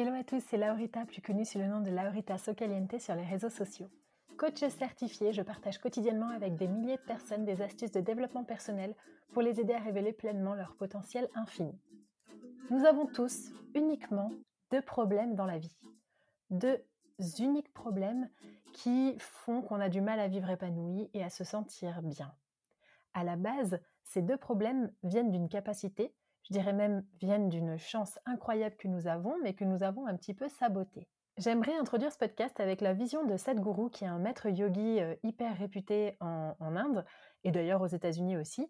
Hello à tous, c'est Laurita, plus connue sous le nom de Laurita Socaliente sur les réseaux sociaux. Coach certifié, je partage quotidiennement avec des milliers de personnes des astuces de développement personnel pour les aider à révéler pleinement leur potentiel infini. Nous avons tous uniquement deux problèmes dans la vie. Deux uniques problèmes qui font qu'on a du mal à vivre épanoui et à se sentir bien. À la base, ces deux problèmes viennent d'une capacité, je dirais même viennent d'une chance incroyable que nous avons, mais que nous avons un petit peu sabotée. J'aimerais introduire ce podcast avec la vision de Sadhguru, qui est un maître yogi euh, hyper réputé en, en Inde, et d'ailleurs aux États-Unis aussi,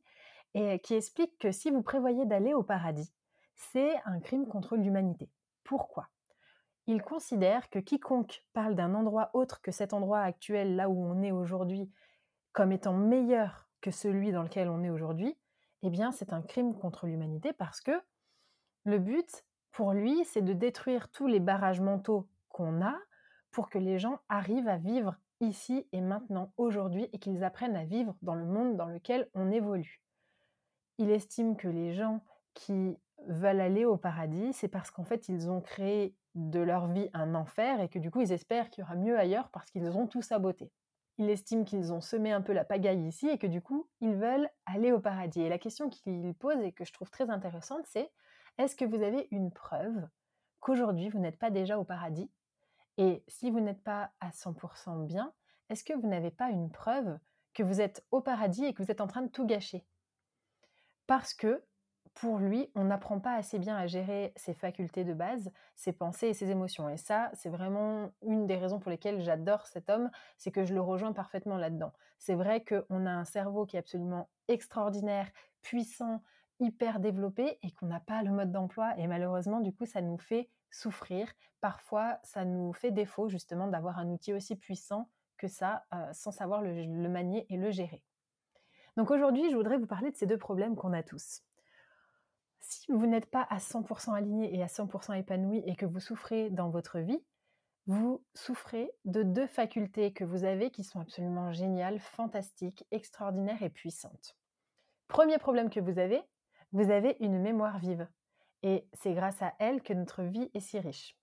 et qui explique que si vous prévoyez d'aller au paradis, c'est un crime contre l'humanité. Pourquoi? Il considère que quiconque parle d'un endroit autre que cet endroit actuel, là où on est aujourd'hui, comme étant meilleur que celui dans lequel on est aujourd'hui, eh bien c'est un crime contre l'humanité parce que le but, pour lui, c'est de détruire tous les barrages mentaux qu'on a pour que les gens arrivent à vivre ici et maintenant, aujourd'hui, et qu'ils apprennent à vivre dans le monde dans lequel on évolue. Il estime que les gens qui veulent aller au paradis, c'est parce qu'en fait, ils ont créé de leur vie un enfer et que du coup, ils espèrent qu'il y aura mieux ailleurs parce qu'ils ont tout saboté. Il estime qu'ils ont semé un peu la pagaille ici et que du coup, ils veulent aller au paradis. Et la question qu'il pose et que je trouve très intéressante, c'est est-ce que vous avez une preuve qu'aujourd'hui, vous n'êtes pas déjà au paradis? Et si vous n'êtes pas à 100% bien, est-ce que vous n'avez pas une preuve que vous êtes au paradis et que vous êtes en train de tout gâcher? Parce que pour lui, on n'apprend pas assez bien à gérer ses facultés de base, ses pensées et ses émotions. Et ça, c'est vraiment une des raisons pour lesquelles j'adore cet homme, c'est que je le rejoins parfaitement là-dedans. C'est vrai qu'on a un cerveau qui est absolument extraordinaire, puissant, hyper développé et qu'on n'a pas le mode d'emploi. Et malheureusement, du coup, ça nous fait souffrir. Parfois, ça nous fait défaut justement d'avoir un outil aussi puissant que ça, euh, sans savoir le, le manier et le gérer. Donc aujourd'hui, je voudrais vous parler de ces deux problèmes qu'on a tous si vous n'êtes pas à 100% aligné et à 100% épanoui et que vous souffrez dans votre vie, vous souffrez de deux facultés que vous avez qui sont absolument géniales, fantastiques, extraordinaires et puissantes. Premier problème que vous avez, vous avez une mémoire vive. Et c'est grâce à elle que notre vie est si riche.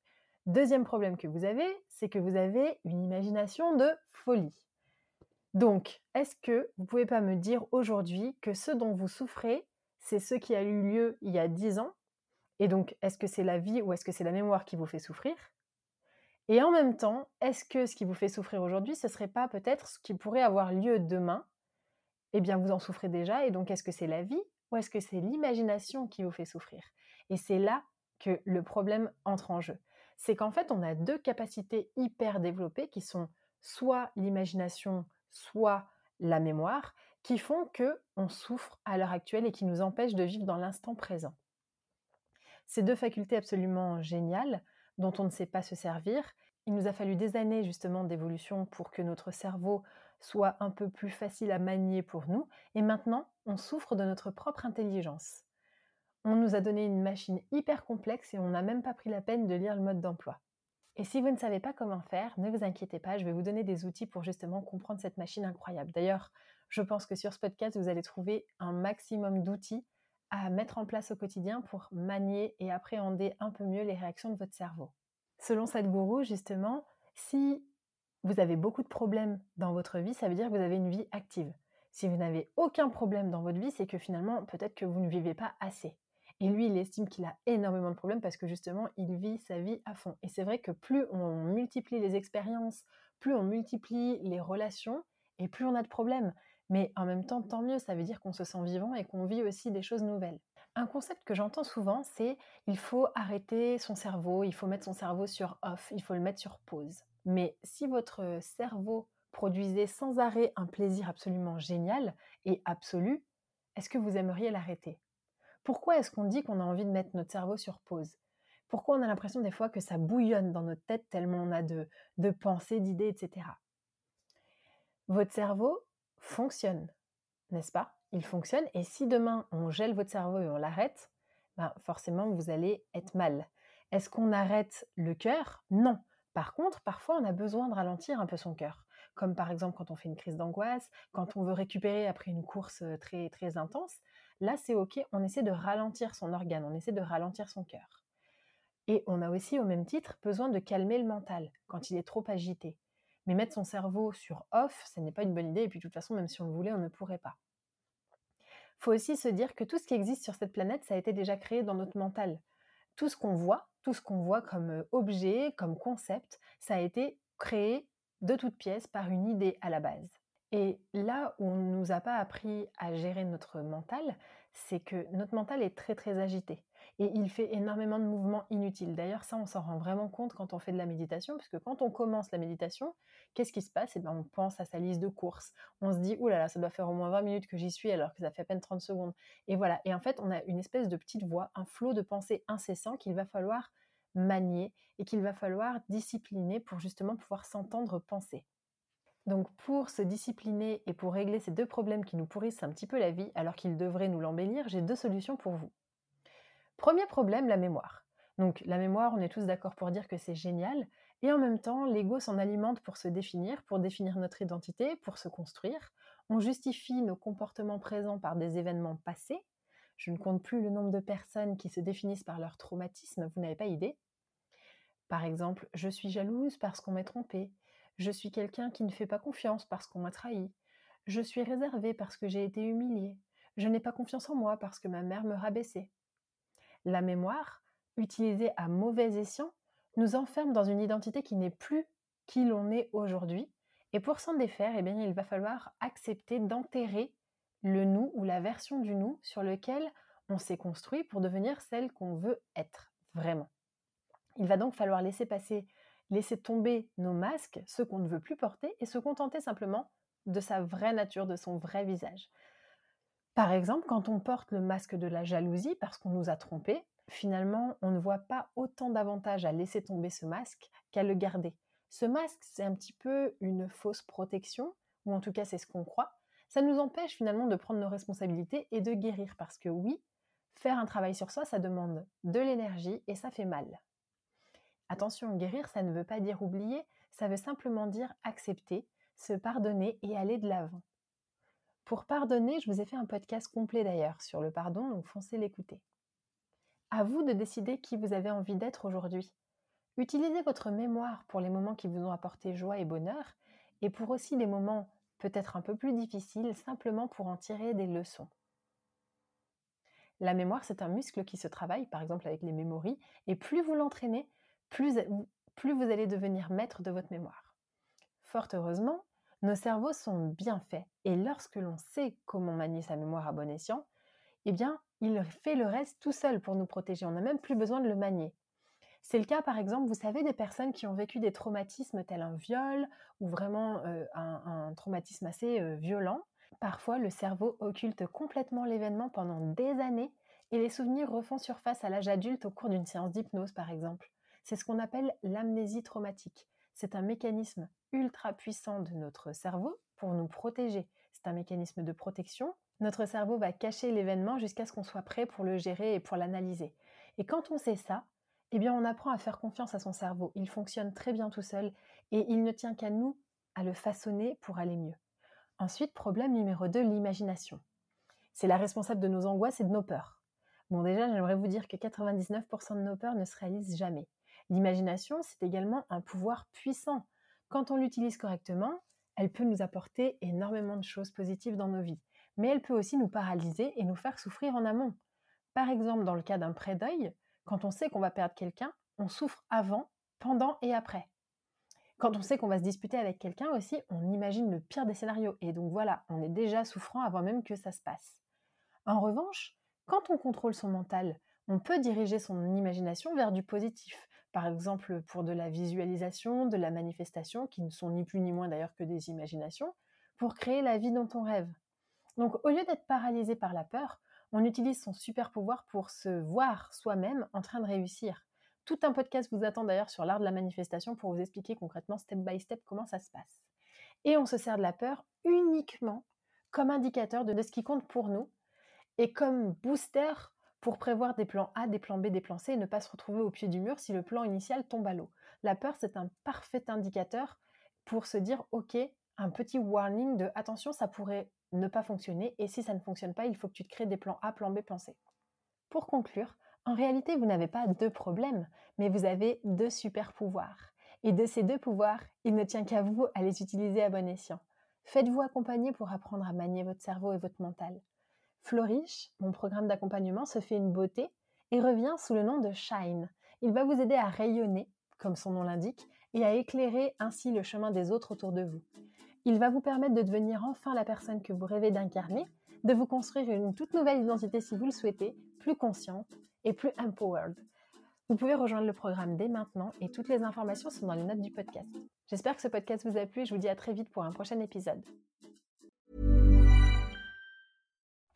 Deuxième problème que vous avez, c'est que vous avez une imagination de folie. Donc, est-ce que vous pouvez pas me dire aujourd'hui que ce dont vous souffrez, c'est ce qui a eu lieu il y a dix ans. Et donc, est-ce que c'est la vie ou est-ce que c'est la mémoire qui vous fait souffrir? Et en même temps, est-ce que ce qui vous fait souffrir aujourd'hui, ce serait pas peut-être ce qui pourrait avoir lieu demain? Eh bien, vous en souffrez déjà. Et donc, est-ce que c'est la vie ou est-ce que c'est l'imagination qui vous fait souffrir? Et c'est là que le problème entre en jeu. C'est qu'en fait, on a deux capacités hyper développées qui sont soit l'imagination, soit la mémoire, qui font que on souffre à l'heure actuelle et qui nous empêchent de vivre dans l'instant présent. Ces deux facultés absolument géniales dont on ne sait pas se servir, il nous a fallu des années justement d'évolution pour que notre cerveau soit un peu plus facile à manier pour nous et maintenant on souffre de notre propre intelligence. On nous a donné une machine hyper complexe et on n'a même pas pris la peine de lire le mode d'emploi. Et si vous ne savez pas comment faire, ne vous inquiétez pas, je vais vous donner des outils pour justement comprendre cette machine incroyable. D'ailleurs, je pense que sur ce podcast, vous allez trouver un maximum d'outils à mettre en place au quotidien pour manier et appréhender un peu mieux les réactions de votre cerveau. Selon Sadhguru, justement, si vous avez beaucoup de problèmes dans votre vie, ça veut dire que vous avez une vie active. Si vous n'avez aucun problème dans votre vie, c'est que finalement, peut-être que vous ne vivez pas assez. Et lui, il estime qu'il a énormément de problèmes parce que justement, il vit sa vie à fond. Et c'est vrai que plus on multiplie les expériences, plus on multiplie les relations, et plus on a de problèmes. Mais en même temps, tant mieux, ça veut dire qu'on se sent vivant et qu'on vit aussi des choses nouvelles. Un concept que j'entends souvent, c'est il faut arrêter son cerveau, il faut mettre son cerveau sur off, il faut le mettre sur pause. Mais si votre cerveau produisait sans arrêt un plaisir absolument génial et absolu, est-ce que vous aimeriez l'arrêter? Pourquoi est-ce qu'on dit qu'on a envie de mettre notre cerveau sur pause? Pourquoi on a l'impression des fois que ça bouillonne dans notre tête tellement on a de, pensées, d'idées, etc. Votre cerveau fonctionne, n'est-ce pas? Il fonctionne et si demain on gèle votre cerveau et on l'arrête, ben forcément vous allez être mal. Est-ce qu'on arrête le cœur? Non. Par contre, parfois on a besoin de ralentir un peu son cœur comme par exemple quand on fait une crise d'angoisse, quand on veut récupérer après une course euh, très très intense, là c'est ok, on essaie de ralentir son organe, on essaie de ralentir son cœur. Et on a aussi au même titre besoin de calmer le mental quand il est trop agité. Mais mettre son cerveau sur off, ce n'est pas une bonne idée, et puis de toute façon, même si on le voulait, on ne pourrait pas. Il faut aussi se dire que tout ce qui existe sur cette planète, ça a été déjà créé dans notre mental. Tout ce qu'on voit, tout ce qu'on voit comme objet, comme concept, ça a été créé de toutes pièces par une idée à la base. Et là où on ne nous a pas appris à gérer notre mental, c'est que notre mental est très très agité et il fait énormément de mouvements inutiles. D'ailleurs, ça, on s'en rend vraiment compte quand on fait de la méditation, puisque quand on commence la méditation, qu'est-ce qui se passe? Eh bien, on pense à sa liste de courses. On se dit, oulala, là là, ça doit faire au moins 20 minutes que j'y suis, alors que ça fait à peine 30 secondes. Et voilà. Et en fait, on a une espèce de petite voix, un flot de pensées incessant qu'il va falloir manier et qu'il va falloir discipliner pour justement pouvoir s'entendre penser. Donc pour se discipliner et pour régler ces deux problèmes qui nous pourrissent un petit peu la vie alors qu'ils devraient nous l'embellir, j'ai deux solutions pour vous. Premier problème, la mémoire. Donc la mémoire, on est tous d'accord pour dire que c'est génial, et en même temps, l'ego s'en alimente pour se définir, pour définir notre identité, pour se construire. On justifie nos comportements présents par des événements passés. Je ne compte plus le nombre de personnes qui se définissent par leur traumatisme, vous n'avez pas idée. Par exemple, je suis jalouse parce qu'on m'a trompée. Je suis quelqu'un qui ne fait pas confiance parce qu'on m'a trahi. Je suis réservée parce que j'ai été humiliée. Je n'ai pas confiance en moi parce que ma mère me rabaissait. La mémoire, utilisée à mauvais escient, nous enferme dans une identité qui n'est plus qui l'on est aujourd'hui. Et pour s'en défaire, eh bien, il va falloir accepter d'enterrer le nous ou la version du nous sur lequel on s'est construit pour devenir celle qu'on veut être vraiment. Il va donc falloir laisser passer, laisser tomber nos masques, ceux qu'on ne veut plus porter, et se contenter simplement de sa vraie nature, de son vrai visage. Par exemple, quand on porte le masque de la jalousie parce qu'on nous a trompés, finalement, on ne voit pas autant d'avantages à laisser tomber ce masque qu'à le garder. Ce masque, c'est un petit peu une fausse protection, ou en tout cas c'est ce qu'on croit. Ça nous empêche finalement de prendre nos responsabilités et de guérir, parce que oui, faire un travail sur soi, ça demande de l'énergie et ça fait mal. Attention, guérir, ça ne veut pas dire oublier, ça veut simplement dire accepter, se pardonner et aller de l'avant. Pour pardonner, je vous ai fait un podcast complet d'ailleurs sur le pardon, donc foncez l'écouter. À vous de décider qui vous avez envie d'être aujourd'hui. Utilisez votre mémoire pour les moments qui vous ont apporté joie et bonheur, et pour aussi les moments peut-être un peu plus difficiles, simplement pour en tirer des leçons. La mémoire, c'est un muscle qui se travaille, par exemple avec les mémories, et plus vous l'entraînez, plus, vous allez devenir maître de votre mémoire. Fort heureusement, nos cerveaux sont bien faits et lorsque l'on sait comment manier sa mémoire à bon escient, eh bien, il fait le reste tout seul pour nous protéger. On n'a même plus besoin de le manier. C'est le cas, par exemple, vous savez, des personnes qui ont vécu des traumatismes tels un viol ou vraiment euh, un, traumatisme assez euh, violent. Parfois, le cerveau occulte complètement l'événement pendant des années et les souvenirs refont surface à l'âge adulte au cours d'une séance d'hypnose, par exemple. C'est ce qu'on appelle l'amnésie traumatique. C'est un mécanisme ultra puissant de notre cerveau pour nous protéger. C'est un mécanisme de protection Notre cerveau va cacher l'événement jusqu'à ce qu'on soit prêt pour le gérer et pour l'analyser. Et quand on sait ça, eh bien on apprend à faire confiance à son cerveau. Il fonctionne très bien tout seul et il ne tient qu'à nous à le façonner pour aller mieux. Ensuite, problème numéro 2, l'imagination. C'est la responsable de nos angoisses et de nos peurs. Bon déjà, j'aimerais vous dire que 99% de nos peurs ne se réalisent jamais. L'imagination, c'est également un pouvoir puissant. Quand on l'utilise correctement, elle peut nous apporter énormément de choses positives dans nos vies, mais elle peut aussi nous paralyser et nous faire souffrir en amont. Par exemple, dans le cas d'un pré-deuil, quand on sait qu'on va perdre quelqu'un, on souffre avant, pendant et après. Quand on sait qu'on va se disputer avec quelqu'un aussi, on imagine le pire des scénarios. Et donc voilà, on est déjà souffrant avant même que ça se passe. En revanche, quand on contrôle son mental, on peut diriger son imagination vers du positif. Par exemple, pour de la visualisation, de la manifestation, qui ne sont ni plus ni moins d'ailleurs que des imaginations, pour créer la vie dont on rêve. Donc au lieu d'être paralysé par la peur, on utilise son super pouvoir pour se voir soi-même en train de réussir. Tout un podcast vous attend d'ailleurs sur l'art de la manifestation pour vous expliquer concrètement step by step comment ça se passe. Et on se sert de la peur uniquement comme indicateur de ce qui compte pour nous et comme booster pour prévoir des plans A, des plans B, des plans C et ne pas se retrouver au pied du mur si le plan initial tombe à l'eau. La peur, c'est un parfait indicateur pour se dire, OK, un petit warning de attention, ça pourrait ne pas fonctionner et si ça ne fonctionne pas, il faut que tu te crées des plans A, plan B, plan C. Pour conclure, en réalité, vous n'avez pas deux problèmes, mais vous avez deux super pouvoirs. Et de ces deux pouvoirs, il ne tient qu'à vous à les utiliser à bon escient. Faites-vous accompagner pour apprendre à manier votre cerveau et votre mental. Flourish, mon programme d'accompagnement, se fait une beauté et revient sous le nom de Shine. Il va vous aider à rayonner, comme son nom l'indique, et à éclairer ainsi le chemin des autres autour de vous. Il va vous permettre de devenir enfin la personne que vous rêvez d'incarner, de vous construire une toute nouvelle identité si vous le souhaitez, plus consciente et plus empowered. Vous pouvez rejoindre le programme dès maintenant et toutes les informations sont dans les notes du podcast. J'espère que ce podcast vous a plu et je vous dis à très vite pour un prochain épisode.